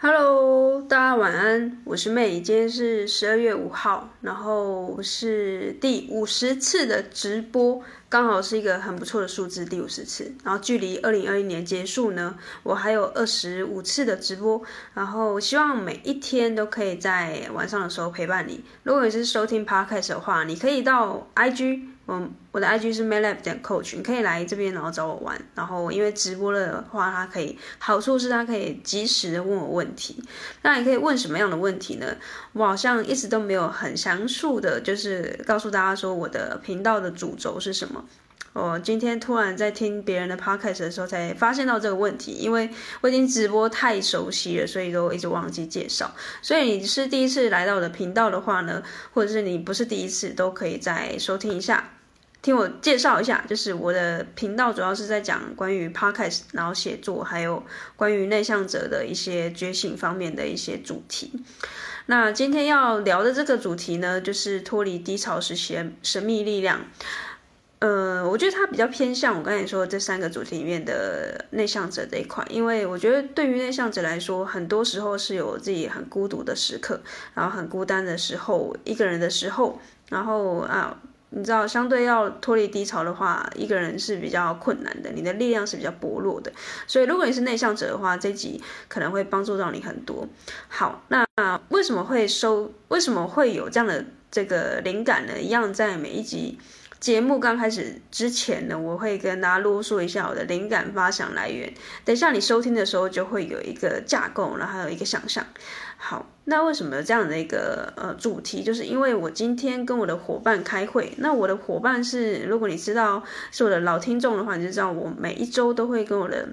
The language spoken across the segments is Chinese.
Hello，大家晚安，我是 May，今天是十二月五号，然后是第五十次的直播，刚好是一个很不错的数字，第五十次。然后距离二零二一年结束呢，我还有二十五次的直播，然后希望每一天都可以在晚上的时候陪伴你。如果你是收听 Podcast 的话，你可以到 IG。我我的 IG 是 maylab 点 coach，你可以来这边然后找我玩。然后因为直播的话，它可以好处是它可以及时的问我问题。那你可以问什么样的问题呢？我好像一直都没有很详述的，就是告诉大家说我的频道的主轴是什么。我今天突然在听别人的 podcast 的时候，才发现到这个问题，因为我已经直播太熟悉了，所以都一直忘记介绍。所以你是第一次来到我的频道的话呢，或者是你不是第一次，都可以再收听一下。听我介绍一下，就是我的频道主要是在讲关于 podcast，然后写作，还有关于内向者的一些觉醒方面的一些主题。那今天要聊的这个主题呢，就是脱离低潮时期的神秘力量。呃，我觉得它比较偏向我刚才说的这三个主题里面的内向者这一块，因为我觉得对于内向者来说，很多时候是有自己很孤独的时刻，然后很孤单的时候，一个人的时候，然后啊。你知道，相对要脱离低潮的话，一个人是比较困难的，你的力量是比较薄弱的。所以，如果你是内向者的话，这集可能会帮助到你很多。好，那为什么会收？为什么会有这样的这个灵感呢？一样在每一集。节目刚开始之前呢，我会跟大家啰嗦一下我的灵感发想来源。等一下你收听的时候就会有一个架构，然后还有一个想象。好，那为什么这样的一个呃主题？就是因为我今天跟我的伙伴开会。那我的伙伴是，如果你知道是我的老听众的话，你就知道我每一周都会跟我的。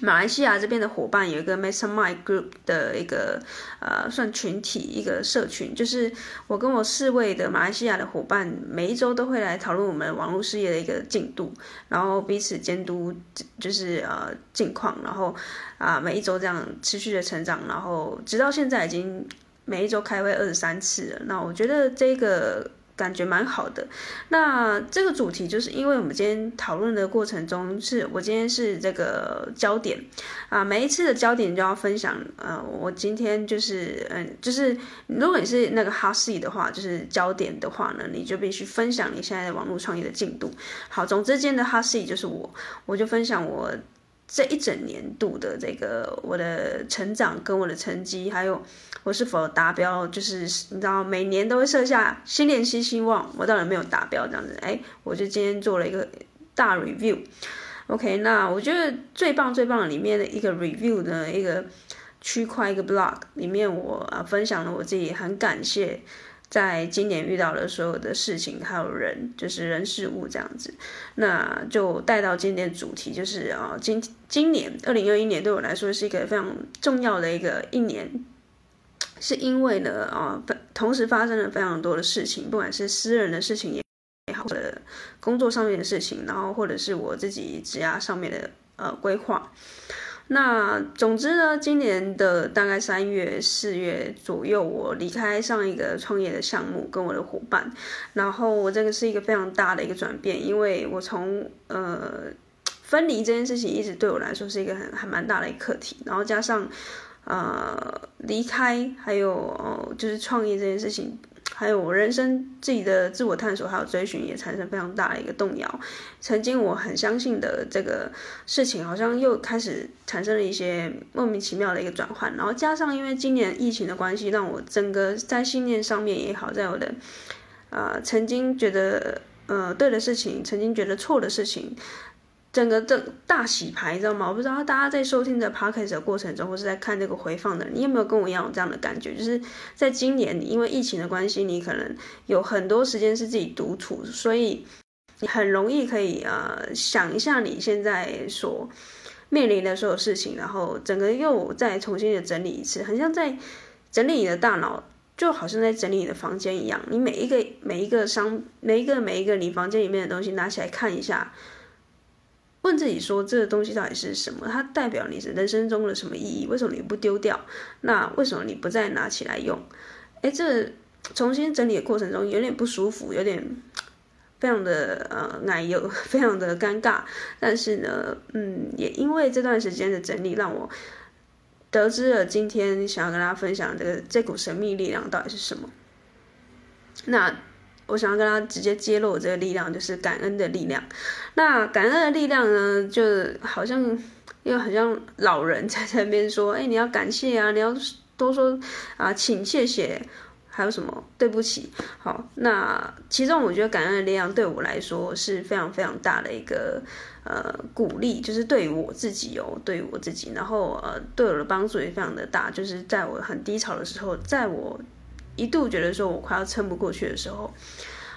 马来西亚这边的伙伴有一个 Mastermind Group 的一个呃算群体一个社群，就是我跟我四位的马来西亚的伙伴每一周都会来讨论我们网络事业的一个进度，然后彼此监督就是呃近况，然后啊、每一周这样持续的成长，然后直到现在已经每一周开会二十三次了。那我觉得这个。感觉蛮好的，那这个主题就是因为我们今天讨论的过程中是，我今天是这个焦点啊，每一次的焦点就要分享，呃，我今天就是，嗯，就是如果你是那个 hot seat 的话，就是焦点的话呢，你就必须分享你现在的网络创业的进度。好，总之今天的 hot seat 就是我，我就分享我。这一整年度的这个我的成长跟我的成绩，还有我是否达标，就是你知道每年都会设下新年新希望，我当然没有达标这样子，哎，我就今天做了一个大 review。OK，那我觉得最棒最棒里面的一个 review 的一个区块一个 blog 里面，我啊分享了我自己很感谢。在今年遇到的所有的事情，还有人，就是人事物这样子，那就带到今天的主题，就是啊，今今年二零二一年对我来说是一个非常重要的一个一年，是因为呢啊，同时发生了非常多的事情，不管是私人的事情也好，或者工作上面的事情，然后或者是我自己职涯上面的呃规划。那总之呢，今年的大概三月、四月左右，我离开上一个创业的项目，跟我的伙伴，然后我这个是一个非常大的一个转变，因为我从呃分离这件事情一直对我来说是一个很还蛮大的一个课题，然后加上呃离开，还有、呃、就是创业这件事情。还有我人生自己的自我探索，还有追寻，也产生非常大的一个动摇。曾经我很相信的这个事情，好像又开始产生了一些莫名其妙的一个转换。然后加上因为今年疫情的关系，让我整个在信念上面也好，在我的啊、呃、曾经觉得呃对的事情，曾经觉得错的事情。整个这大洗牌，你知道吗？我不知道大家在收听的 podcast 的过程中，或是在看这个回放的，你有没有跟我一样有这样的感觉？就是在今年，因为疫情的关系，你可能有很多时间是自己独处，所以你很容易可以呃想一下你现在所面临的所有事情，然后整个又再重新的整理一次，很像在整理你的大脑，就好像在整理你的房间一样。你每一个每一个商每一个每一个你房间里面的东西拿起来看一下。问自己说，这个东西到底是什么？它代表你是人生中的什么意义？为什么你不丢掉？那为什么你不再拿起来用？哎，这重新整理的过程中有点不舒服，有点非常的呃奶油，非常的尴尬。但是呢，嗯，也因为这段时间的整理，让我得知了今天想要跟大家分享这个这股神秘力量到底是什么。那我想要跟他直接揭露我这个力量，就是感恩的力量。那感恩的力量呢，就好像因为好像老人在那边说，哎，你要感谢啊，你要多说啊，请谢谢。还有什么？对不起。好，那其中我觉得感恩的力量对我来说是非常非常大的一个呃鼓励，就是对于我自己哦，对于我自己，然后呃对我的帮助也非常的大。就是在我很低潮的时候，在我一度觉得说我快要撑不过去的时候，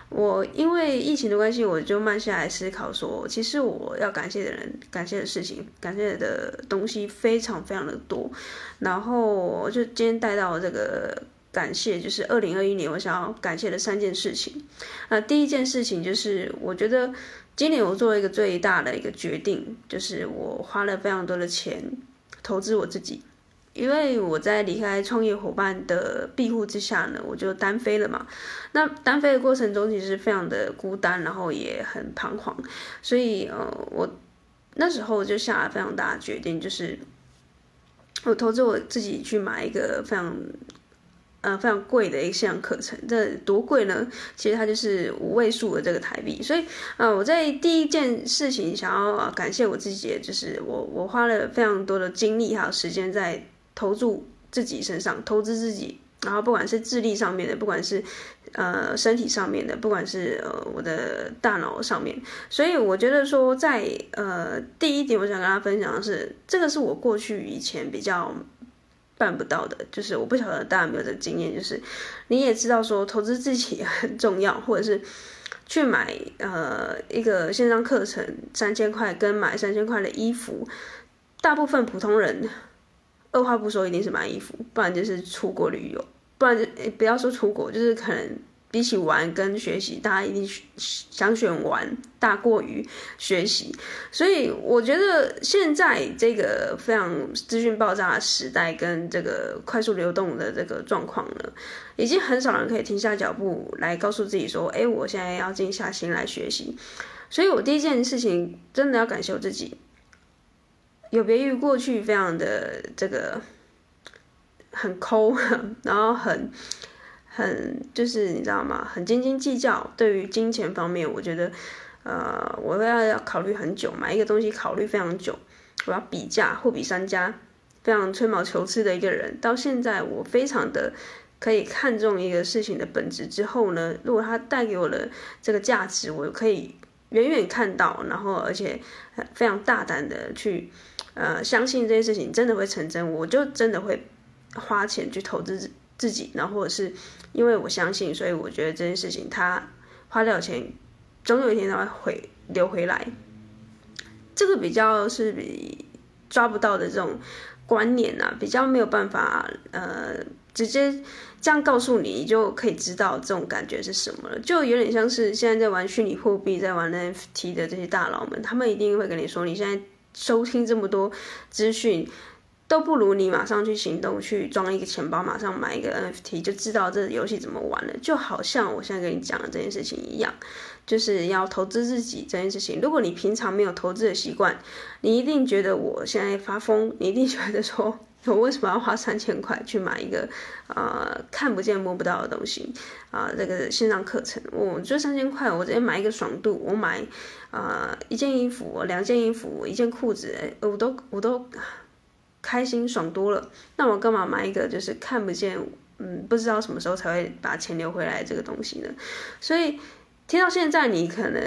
我因为疫情的关系，我就慢下来思考说，其实我要感谢的人、感谢的事情、感谢的东西非常非常的多。然后我就今天带到这个。感谢就是二零二一年我想要感谢的三件事情。那第一件事情就是，我觉得今年我做了一个最大的一个决定，就是我花了非常多的钱投资我自己。因为我在离开创业伙伴的庇护之下呢，我就单飞了嘛。那单飞的过程中其实非常的孤单，然后也很彷徨。所以呃，我那时候就下了非常大的决定，就是我投资我自己去买一个非常。呃，非常贵的一项课程，这多贵呢？其实它就是五位数的这个台币。所以，呃，我在第一件事情想要感谢我自己，就是我我花了非常多的精力还有时间在投注自己身上，投资自己。然后，不管是智力上面的，不管是呃身体上面的，不管是呃我的大脑上面。所以，我觉得说在，呃第一点，我想跟大家分享的是，这个是我过去以前比较。办不到的，就是我不晓得大家有没有这经验，就是你也知道说投资自己很重要，或者是去买呃一个线上课程三千块，跟买三千块的衣服，大部分普通人二话不说一定是买衣服，不然就是出国旅游，不然就不要说出国，就是可能。比起玩跟学习，大家一定想选玩大过于学习，所以我觉得现在这个非常资讯爆炸的时代跟这个快速流动的这个状况呢，已经很少人可以停下脚步来告诉自己说：“哎，我现在要静下心来学习。”所以，我第一件事情真的要感谢我自己，有别于过去非常的这个很抠，然后很。很就是你知道吗？很斤斤计较。对于金钱方面，我觉得，呃，我要要考虑很久，买一个东西考虑非常久。我要比价，货比三家，非常吹毛求疵的一个人。到现在，我非常的可以看重一个事情的本质之后呢，如果它带给我的这个价值，我可以远远看到，然后而且非常大胆的去，呃，相信这些事情真的会成真，我就真的会花钱去投资自己，然后或者是。因为我相信，所以我觉得这件事情，他花掉钱，总有一天他会回流回来。这个比较是比抓不到的这种观念啊，比较没有办法呃直接这样告诉你，你就可以知道这种感觉是什么了。就有点像是现在在玩虚拟货币、在玩 NFT 的这些大佬们，他们一定会跟你说，你现在收听这么多资讯。都不如你马上去行动，去装一个钱包，马上买一个 NFT，就知道这游戏怎么玩了。就好像我现在跟你讲的这件事情一样，就是要投资自己这件事情。如果你平常没有投资的习惯，你一定觉得我现在发疯，你一定觉得说 我为什么要花三千块去买一个呃看不见摸不到的东西啊、呃？这个线上课程，我这三千块我直接买一个爽度，我买啊、一件衣服，两件衣服，一件裤子，我都我都。开心爽多了，那我干嘛买一个就是看不见，嗯，不知道什么时候才会把钱留回来这个东西呢？所以听到现在，你可能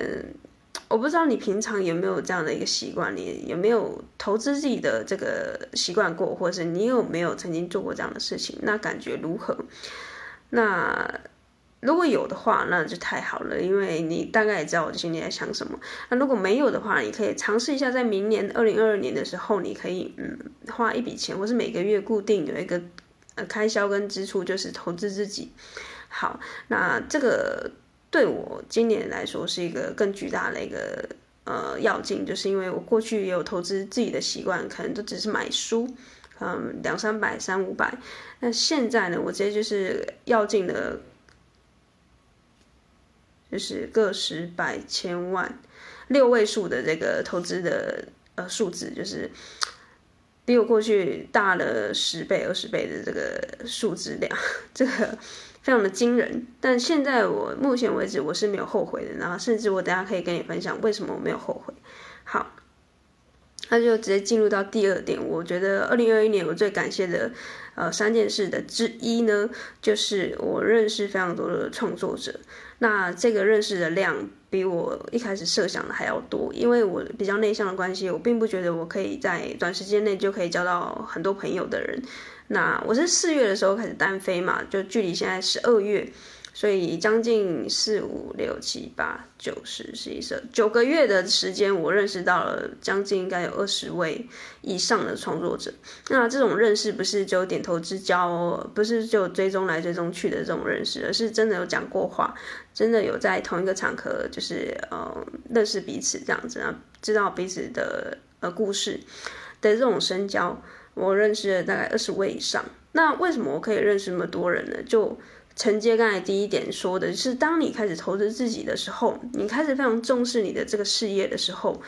我不知道你平常有没有这样的一个习惯，你有没有投资自己的这个习惯过，或者是你有没有曾经做过这样的事情？那感觉如何？那。如果有的话，那就太好了，因为你大概也知道我心里在想什么。那如果没有的话，你可以尝试一下，在明年二零二二年的时候，你可以嗯花一笔钱，或是每个月固定有一个呃开销跟支出，就是投资自己。好，那这个对我今年来说是一个更巨大的一个呃要进，就是因为我过去也有投资自己的习惯，可能都只是买书，嗯两三百三五百，那现在呢，我直接就是要进的。就是个十百千万六位数的这个投资的呃数字，就是比我过去大了十倍、二十倍的这个数字量，这个非常的惊人。但现在我目前为止我是没有后悔的，然后甚至我等下可以跟你分享为什么我没有后悔。好，那就直接进入到第二点。我觉得二零二一年我最感谢的呃三件事的之一呢，就是我认识非常多的创作者。那这个认识的量比我一开始设想的还要多，因为我比较内向的关系，我并不觉得我可以在短时间内就可以交到很多朋友的人。那我是四月的时候开始单飞嘛，就距离现在十二月。所以将近四五六七八九十十一十二九个月的时间，我认识到了将近应该有二十位以上的创作者。那这种认识不是就点头之交，不是就追踪来追踪去的这种认识，而是真的有讲过话，真的有在同一个场合，就是呃认识彼此这样子啊，知道彼此的呃故事的这种深交。我认识了大概二十位以上。那为什么我可以认识那么多人呢？就承接刚才第一点说的，就是当你开始投资自己的时候，你开始非常重视你的这个事业的时候，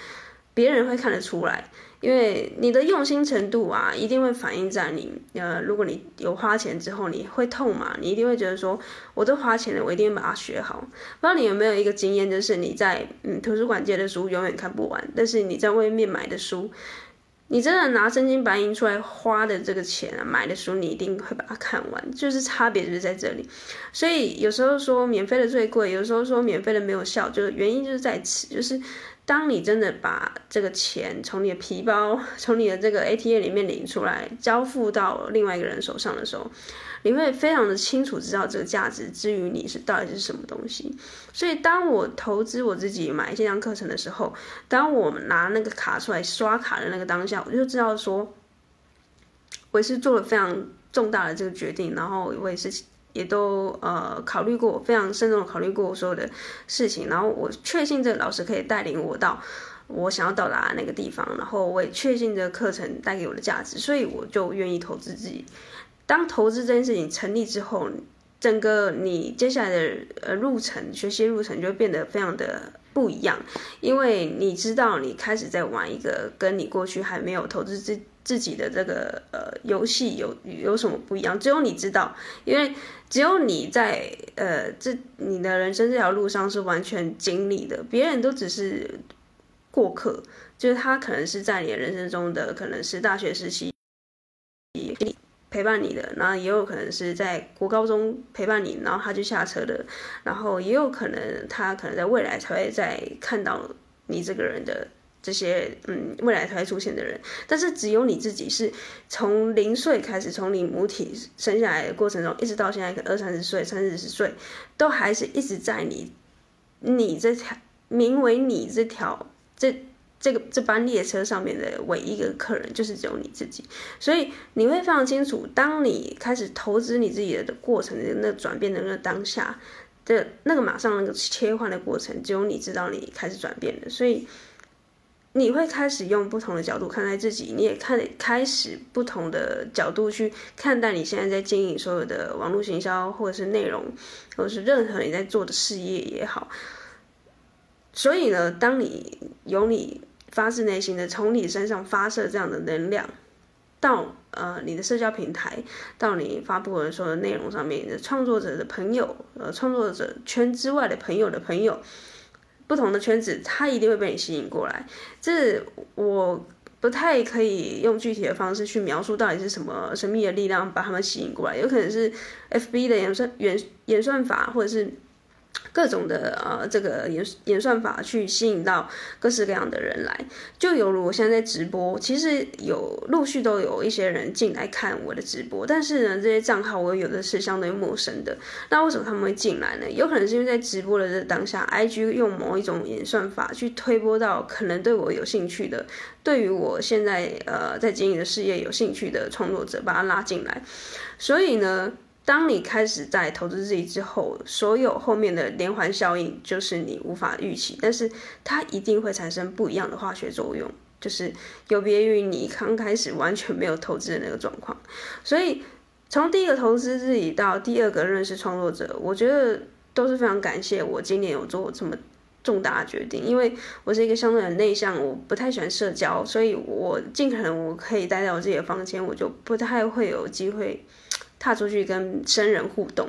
别人会看得出来，因为你的用心程度啊，一定会反映在你呃，如果你有花钱之后，你会痛嘛，你一定会觉得说，我都花钱了，我一定把它学好。不知道你有没有一个经验，就是你在嗯图书馆借的书永远看不完，但是你在外面买的书。你真的拿真金白银出来花的这个钱啊，买的书你一定会把它看完，就是差别就是在这里。所以有时候说免费的最贵，有时候说免费的没有效，就是原因就是在此，就是当你真的把这个钱从你的皮包、从你的这个 ATM 里面领出来，交付到另外一个人手上的时候。你会非常的清楚知道这个价值之于你是到底是什么东西，所以当我投资我自己买线上课程的时候，当我拿那个卡出来刷卡的那个当下，我就知道说，我也是做了非常重大的这个决定，然后我也是也都呃考虑过，非常慎重的考虑过我所有的事情，然后我确信这个老师可以带领我到我想要到达那个地方，然后我也确信这个课程带给我的价值，所以我就愿意投资自己。当投资这件事情成立之后，整个你接下来的呃路程，学习路程就变得非常的不一样，因为你知道你开始在玩一个跟你过去还没有投资自自己的这个呃游戏有有什么不一样，只有你知道，因为只有你在呃这你的人生这条路上是完全经历的，别人都只是过客，就是他可能是在你人生中的可能是大学时期。陪伴你的，然后也有可能是在国高中陪伴你，然后他就下车了，然后也有可能他可能在未来才会再看到你这个人的这些，嗯，未来才会出现的人。但是只有你自己是从零岁开始，从你母体生下来的过程中，一直到现在二三十岁、三四十岁，都还是一直在你你这条名为你这条这。这个这班列车上面的唯一一个客人就是只有你自己，所以你会非常清楚，当你开始投资你自己的过程的那转变的那个当下的那个马上那个切换的过程，只有你知道你开始转变了，所以你会开始用不同的角度看待自己，你也看开始不同的角度去看待你现在在经营所有的网络行销或者是内容，或者是任何你在做的事业也好，所以呢，当你有你。发自内心的从你身上发射这样的能量，到呃你的社交平台，到你发布的所的内容上面，你的创作者的朋友，呃创作者圈之外的朋友的朋友，不同的圈子，他一定会被你吸引过来。这我不太可以用具体的方式去描述到底是什么神秘的力量把他们吸引过来，有可能是 FB 的演算演演算法，或者是。各种的呃，这个演演算法去吸引到各式各样的人来，就犹如我现在在直播，其实有陆续都有一些人进来看我的直播，但是呢，这些账号我有的是相对陌生的。那为什么他们会进来呢？有可能是因为在直播的当下，IG 用某一种演算法去推播到可能对我有兴趣的，对于我现在呃在经营的事业有兴趣的创作者，把他拉进来。所以呢。当你开始在投资自己之后，所有后面的连环效应就是你无法预期，但是它一定会产生不一样的化学作用，就是有别于你刚开始完全没有投资的那个状况。所以从第一个投资自己到第二个认识创作者，我觉得都是非常感谢我今年有做这么重大决定，因为我是一个相对很内向，我不太喜欢社交，所以我尽可能我可以待在我自己的房间，我就不太会有机会踏出去跟生人互动。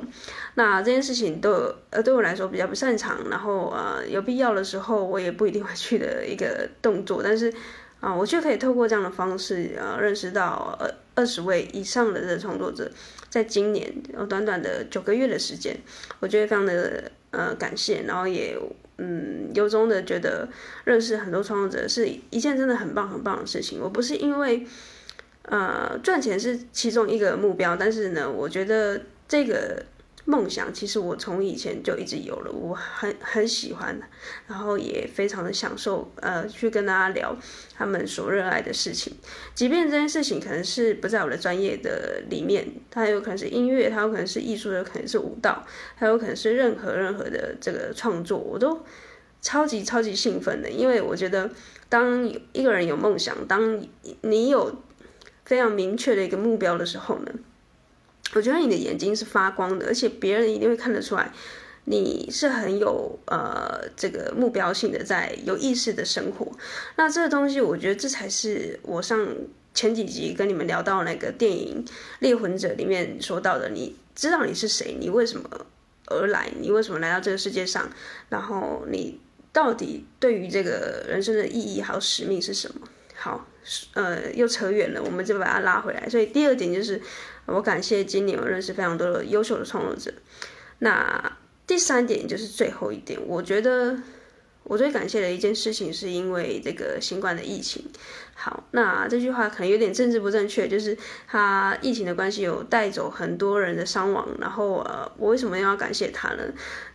那这件事情都呃对我来说比较不擅长，然后呃有必要的时候我也不一定会去的一个动作，但是啊、我却可以透过这样的方式呃认识到呃二十位以上的这创作者，在今年有短短的九个月的时间，我觉得非常的呃感谢，然后也。嗯，由衷的觉得认识很多创作者是一件真的很棒很棒的事情。我不是因为呃赚钱是其中一个目标，但是呢，我觉得这个。梦想其实我从以前就一直有了，我很很喜欢，然后也非常的享受，呃，去跟大家聊他们所热爱的事情，即便这件事情可能是不在我的专业的里面，它有可能是音乐，它有可能是艺术，有可能是舞蹈，还有可能是任何任何的这个创作，我都超级超级兴奋的，因为我觉得当一个人有梦想，当你有非常明确的一个目标的时候呢，我觉得你的眼睛是发光的，而且别人一定会看得出来，你是很有呃这个目标性的，在有意识的生活。那这个东西，我觉得这才是我上前几集跟你们聊到那个电影《猎魂者》里面说到的。你知道你是谁？你为什么而来？你为什么来到这个世界上？然后你到底对于这个人生的意义还有使命是什么？好，呃，又扯远了，我们就把它拉回来。所以第二点就是。我感谢今年我认识非常多的优秀的创作者。那第三点就是最后一点，我觉得我最感谢的一件事情，是因为这个新冠的疫情。好，那这句话可能有点政治不正确，就是他疫情的关系有带走很多人的伤亡。然后呃，我为什么要感谢他呢？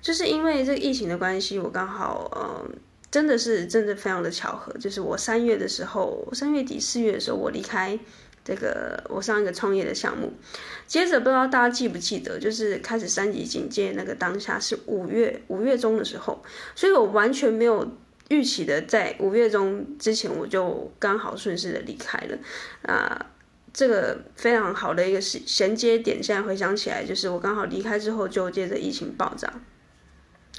就是因为这个疫情的关系，我刚好呃，真的是真的非常的巧合，就是我三月的时候，三月底四月的时候，我离开。这个我上一个创业的项目，接着不知道大家记不记得，就是开始三级警戒那个当下是五月五月中的时候，所以我完全没有预期的在五月中之前我就刚好顺势的离开了啊，这个非常好的一个衔衔接点，现在回想起来就是我刚好离开之后就接着疫情爆炸。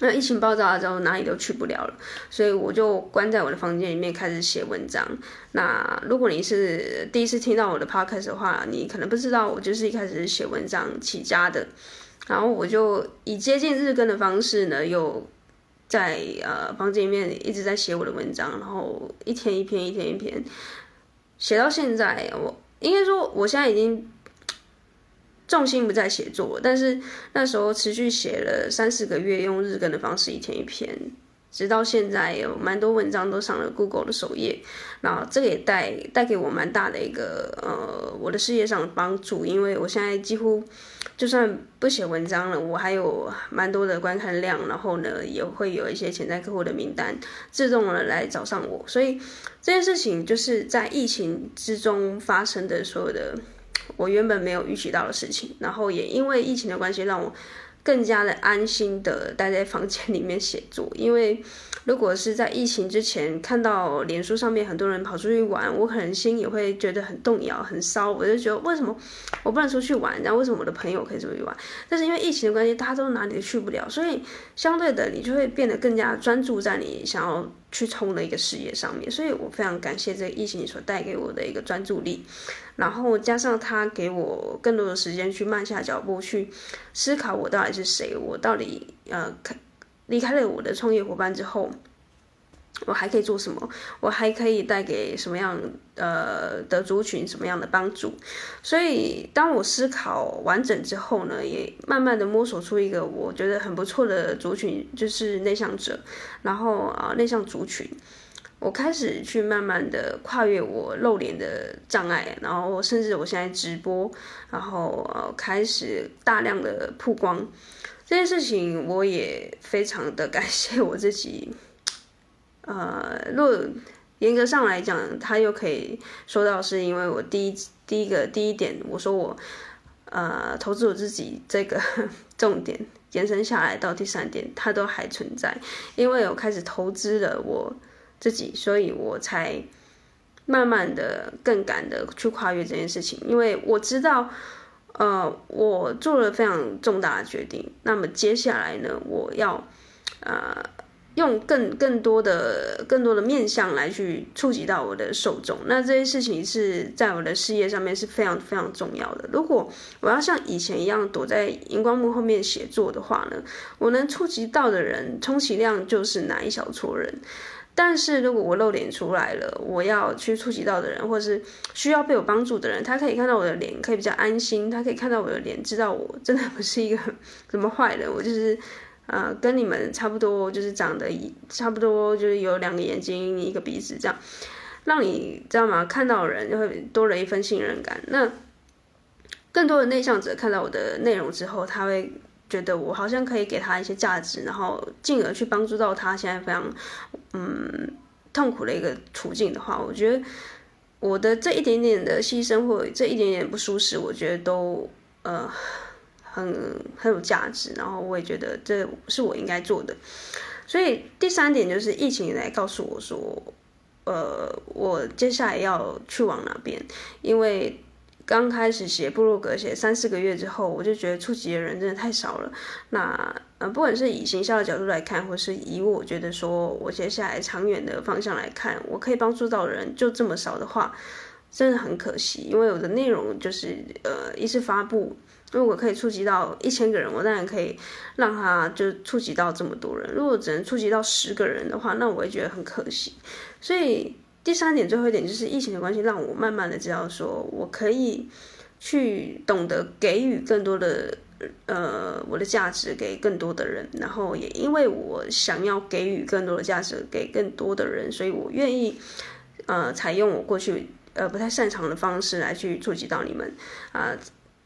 那疫情爆炸之后，哪里都去不了了，所以我就关在我的房间里面开始写文章。那如果你是第一次听到我的 podcast 的话，你可能不知道我就是一开始是写文章起家的，然后我就以接近日更的方式呢，又在呃房间里面一直在写我的文章，然后一天一篇，一天一篇，写到现在，我应该说我现在已经。重心不在写作，但是那时候持续写了三四个月，用日更的方式一天一篇，直到现在有蛮多文章都上了 Google 的首页，然后这个也带带给我蛮大的一个呃我的事业上的帮助，因为我现在几乎就算不写文章了，我还有蛮多的观看量，然后呢也会有一些潜在客户的名单自动的来找上我，所以这件事情就是在疫情之中发生的所有的。我原本没有预期到的事情，然后也因为疫情的关系，让我更加的安心的待在房间里面写作，因为。如果是在疫情之前看到脸书上面很多人跑出去玩，我可能心也会觉得很动摇、很烧。我就觉得为什么我不能出去玩？然后为什么我的朋友可以出去玩？但是因为疫情的关系，大家都哪里都去不了，所以相对的你就会变得更加专注在你想要去冲的一个事业上面。所以我非常感谢这个疫情所带给我的一个专注力，然后加上他给我更多的时间去慢下脚步去思考我到底是谁，我到底呃。离开了我的创业伙伴之后，我还可以做什么？我还可以带给什么样呃的族群什么样的帮助？所以当我思考完整之后呢，也慢慢的摸索出一个我觉得很不错的族群，就是内向者。然后啊、内向族群，我开始去慢慢的跨越我露脸的障碍，然后甚至我现在直播，然后呃开始大量的曝光。这件事情我也非常的 感谢我自己，呃，若严格上来讲，他又可以说到是因为我第一第一个第一点，我说我呃投资我自己这个 重点延伸下来到第三点，它都还存在，因为我开始投资了我自己，所以我才慢慢的更敢的去跨越这件事情，因为我知道。呃，我做了非常重大的决定。那么接下来呢，我要呃用更更多的更多的面向来去触及到我的受众，那这些事情是在我的事业上面是非常非常重要的。如果我要像以前一样躲在荧光幕后面写作的话呢，我能触及到的人充其量就是那一小撮人。但是如果我露脸出来了，我要去触及到的人，或是需要被我帮助的人，他可以看到我的脸，可以比较安心，他可以看到我的脸，知道我真的不是一个什么坏人，我就是。呃，跟你们差不多，就是长得差不多，就是有两个眼睛，一个鼻子，这样，让你知道吗？看到人就会多了一份信任感。那更多的内向者看到我的内容之后，他会觉得我好像可以给他一些价值，然后进而去帮助到他现在非常嗯痛苦的一个处境的话，我觉得我的这一点点的牺牲或这一点点不舒适，我觉得都呃。很很有价值，然后我也觉得这是我应该做的。所以第三点就是疫情来告诉我说，呃，我接下来要去往哪边？因为刚开始写部落格写三四个月之后，我就觉得触及的人真的太少了。那呃，不管是以行销的角度来看，或是以我觉得说我接下来长远的方向来看，我可以帮助到的人就这么少的话，真的很可惜。因为我的内容就是呃一次发布。如果可以触及到一千个人，我当然可以让他就触及到这么多人。如果只能触及到十个人的话，那我也觉得很可惜。所以第三点，最后一点就是疫情的关系，让我慢慢的知道说，我可以去懂得给予更多的呃我的价值给更多的人。然后也因为我想要给予更多的价值给更多的人，所以我愿意呃采用我过去呃不太擅长的方式来去触及到你们啊。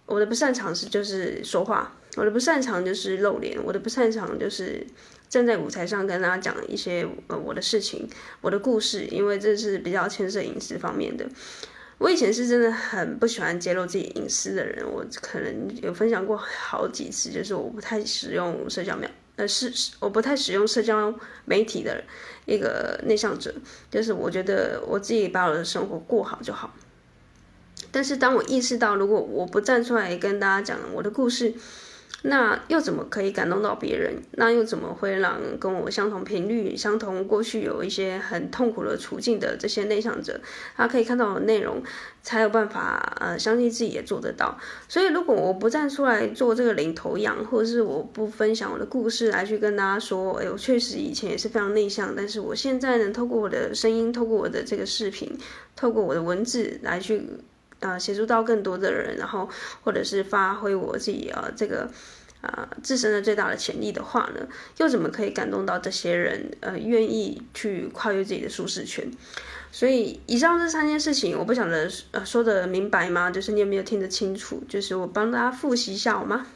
我的不擅长是就是说话，我的不擅长就是露脸，我的不擅长就是站在舞台上跟大家讲一些呃我的事情、我的故事，因为这是比较牵涉隐私方面的。我以前是真的很不喜欢揭露自己隐私的人，我可能有分享过好几次，就是我不太使用社交媒，呃是我不太使用社交媒体的一个内向者，就是我觉得我自己把我的生活过好就好。但是当我意识到，如果我不站出来跟大家讲我的故事，那又怎么可以感动到别人？那又怎么会让跟我相同频率、相同过去有一些很痛苦的处境的这些内向者，他可以看到我的内容，才有办法呃相信自己也做得到。所以，如果我不站出来做这个领头羊，或者是我不分享我的故事来去跟大家说，哎，我确实以前也是非常内向，但是我现在呢，透过我的声音，透过我的这个视频，透过我的文字来去。呃，协助到更多的人，然后或者是发挥我自己呃这个呃自身的最大的潜力的话呢，又怎么可以感动到这些人呃愿意去跨越自己的舒适圈？所以以上这三件事情，我不晓得呃说的明白吗？就是你有没有听得清楚？就是我帮大家复习一下好吗？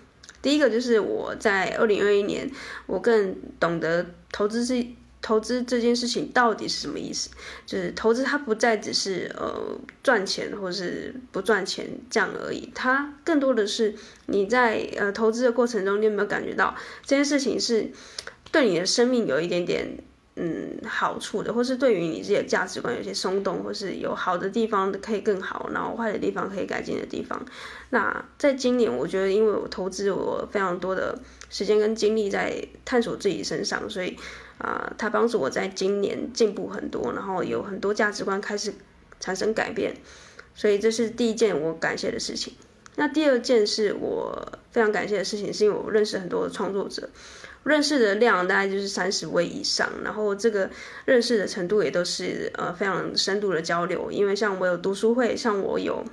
第一个就是我在二零二一年，我更懂得投资自己。投资这件事情到底是什么意思？就是投资它不再只是呃赚钱或是不赚钱这样而已，它更多的是你在呃投资的过程中，你有没有感觉到这件事情是对你的生命有一点点嗯好处的，或是对于你自己的价值观有些松动，或是有好的地方可以更好，然后坏的地方可以改进的地方。那在今年，我觉得因为我投资我非常多的时间跟精力在探索自己身上，所以。啊、呃，他帮助我在今年进步很多，然后有很多价值观开始产生改变，所以这是第一件我感谢的事情。那第二件是我非常感谢的事情，是因为我认识很多的创作者，认识的量大概就是三十位以上，然后这个认识的程度也都是呃非常深度的交流，因为像我有读书会，像我有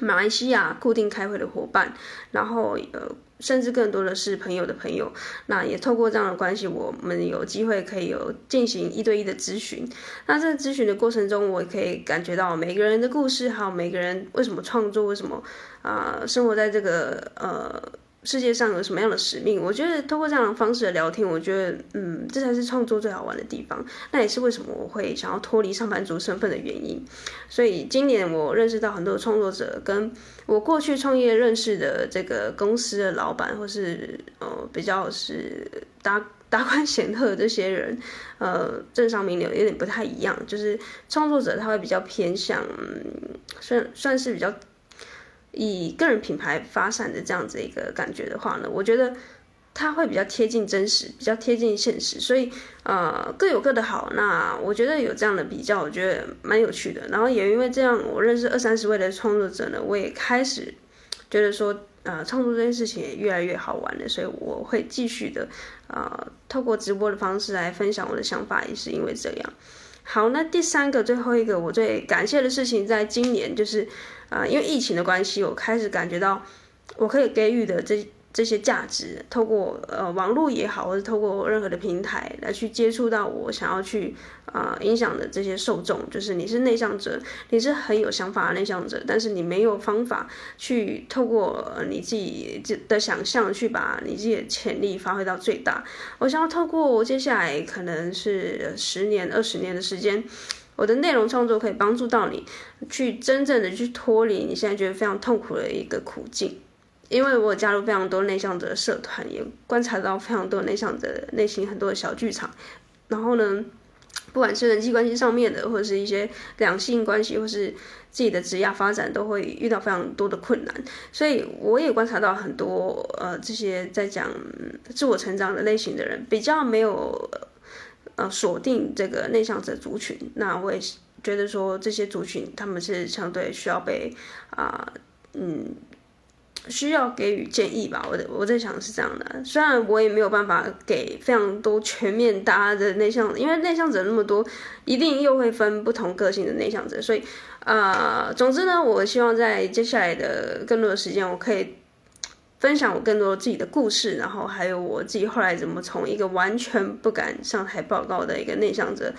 马来西亚固定开会的伙伴，然后呃。甚至更多的是朋友的朋友，那也透过这样的关系，我们有机会可以有进行一对一的咨询。那在咨询的过程中，我可以感觉到每个人的故事，还有每个人为什么创作，为什么啊、生活在这个呃。世界上有什么样的使命？我觉得通过这样的方式的聊天，我觉得，嗯，这才是创作最好玩的地方。那也是为什么我会想要脱离上班族身份的原因。所以今年我认识到很多创作者，跟我过去创业认识的这个公司的老板，或是呃比较是达达官显赫这些人，呃，政商名流有点不太一样。就是创作者他会比较偏向，嗯，算算是比较。以个人品牌发散的这样子一个感觉的话呢，我觉得它会比较贴近真实，比较贴近现实，所以呃各有各的好。那我觉得有这样的比较，我觉得蛮有趣的。然后也因为这样，我认识二三十位的创作者呢，我也开始觉得说，呃，创作这件事情也越来越好玩了。所以我会继续的，呃，透过直播的方式来分享我的想法，也是因为这样。好，那第三个、最后一个，我最感谢的事情，在今年就是，啊、因为疫情的关系，我开始感觉到我可以给予的这。这些价值，透过呃网络也好，或者透过任何的平台来去接触到我想要去啊、呃、影响的这些受众，就是你是内向者，你是很有想法的内向者，但是你没有方法去透过你自己的想象去把你自己的潜力发挥到最大。我想要透过接下来可能是十年、二十年的时间，我的内容创作可以帮助到你，去真正的去脱离你现在觉得非常痛苦的一个苦境。因为我加入非常多内向者的社团，也观察到非常多内向者的内心很多的小剧场。然后呢，不管是人际关系上面的，或者是一些两性关系，或是自己的职业发展，都会遇到非常多的困难。所以我也观察到很多呃这些在讲自我成长的类型的人，比较没有呃锁定这个内向者族群。那我也觉得说这些族群他们是相对需要被啊、嗯。需要给予建议吧，我的我在想是这样的。虽然我也没有办法给非常多全面大家的内向，因为内向者那么多，一定又会分不同个性的内向者。所以，呃，总之呢，我希望在接下来的更多的时间，我可以分享我更多自己的故事，然后还有我自己后来怎么从一个完全不敢上台报告的一个内向者。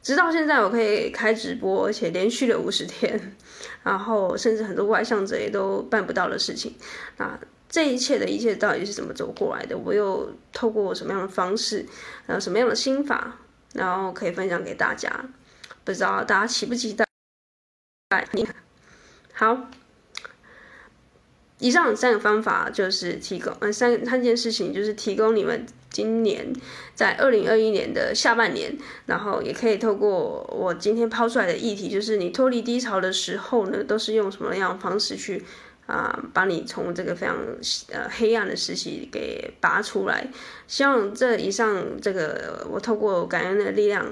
直到现在，我可以开直播，而且连续了五十天，然后甚至很多外向者也都办不到的事情。那这一切的一切到底是怎么走过来的？我又透过什么样的方式，然后什么样的心法，然后可以分享给大家？不知道大家期不期待？好。以上三个方法就是提供，呃，三三件事情就是提供你们今年在二零二一年的下半年，然后也可以透过我今天抛出来的议题，就是你脱离低潮的时候呢，都是用什么样方式去啊，把你从这个非常呃黑暗的时期给拔出来。希望这以上这个我透过感恩的力量，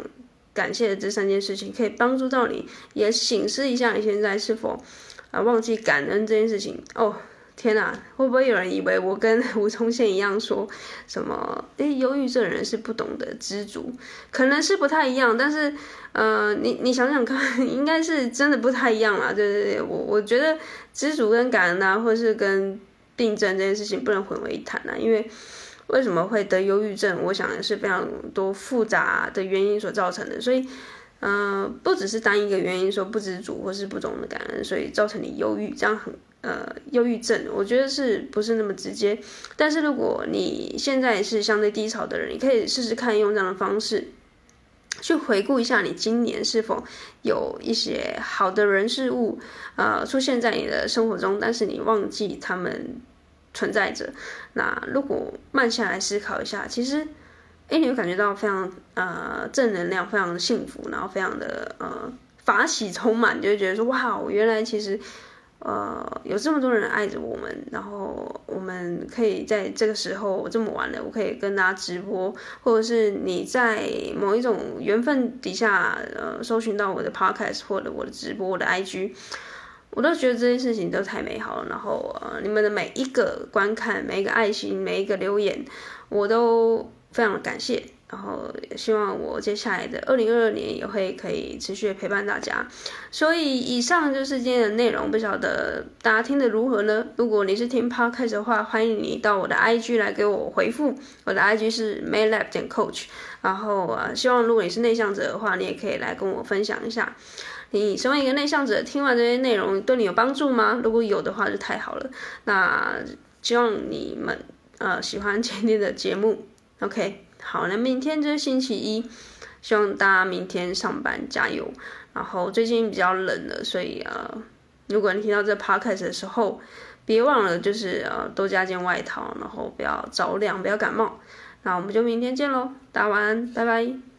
感谢这三件事情，可以帮助到你，也醒思一下你现在是否啊，忘记感恩这件事情哦。天呐，会不会有人以为我跟吴宗宪一样说什么？诶，忧郁症人是不懂得知足，可能是不太一样，但是，呃，你你想想看，应该是真的不太一样啦。对对对，我我觉得知足跟感恩啊，或是跟病症这件事情不能混为一谈啊。因为为什么会得忧郁症？我想是非常多复杂的原因所造成的，所以。嗯、呃，不只是单一个原因，说不知足或是不懂得感恩，所以造成你忧郁，这样很呃忧郁症，我觉得是不是那么直接？但是如果你现在是相对低潮的人，你可以试试看用这样的方式，去回顾一下你今年是否有一些好的人事物，呃出现在你的生活中，但是你忘记他们存在着。那如果慢下来思考一下，其实。哎，你会感觉到非常呃正能量，非常的幸福，然后非常的呃法喜充满，就会觉得说哇，我原来其实呃有这么多人爱着我们，然后我们可以在这个时候这么晚了，我可以跟大家直播，或者是你在某一种缘分底下呃搜寻到我的 podcast 或者我的直播，我的 IG，我都觉得这件事情都太美好了。然后呃你们的每一个观看，每一个爱心，每一个留言，我都。非常的感谢，然后也希望我接下来的二零二二年也会可以持续陪伴大家。所以以上就是今天的内容，不晓得大家听得如何呢？如果你是听 Podcast 的话，欢迎你到我的 IG 来给我回复，我的 IG 是 maylab 点 coach。然后啊，希望如果你是内向者的话，你也可以来跟我分享一下，你身为一个内向者，听完这些内容对你有帮助吗？如果有的话，就太好了。那希望你们呃喜欢今天的节目。OK，好，那明天就是星期一，希望大家明天上班加油。然后最近比较冷了，所以呃，如果你听到这 Podcast 的时候，别忘了就是呃多加件外套，然后不要着凉，不要感冒。那我们就明天见喽，大家晚安，拜拜。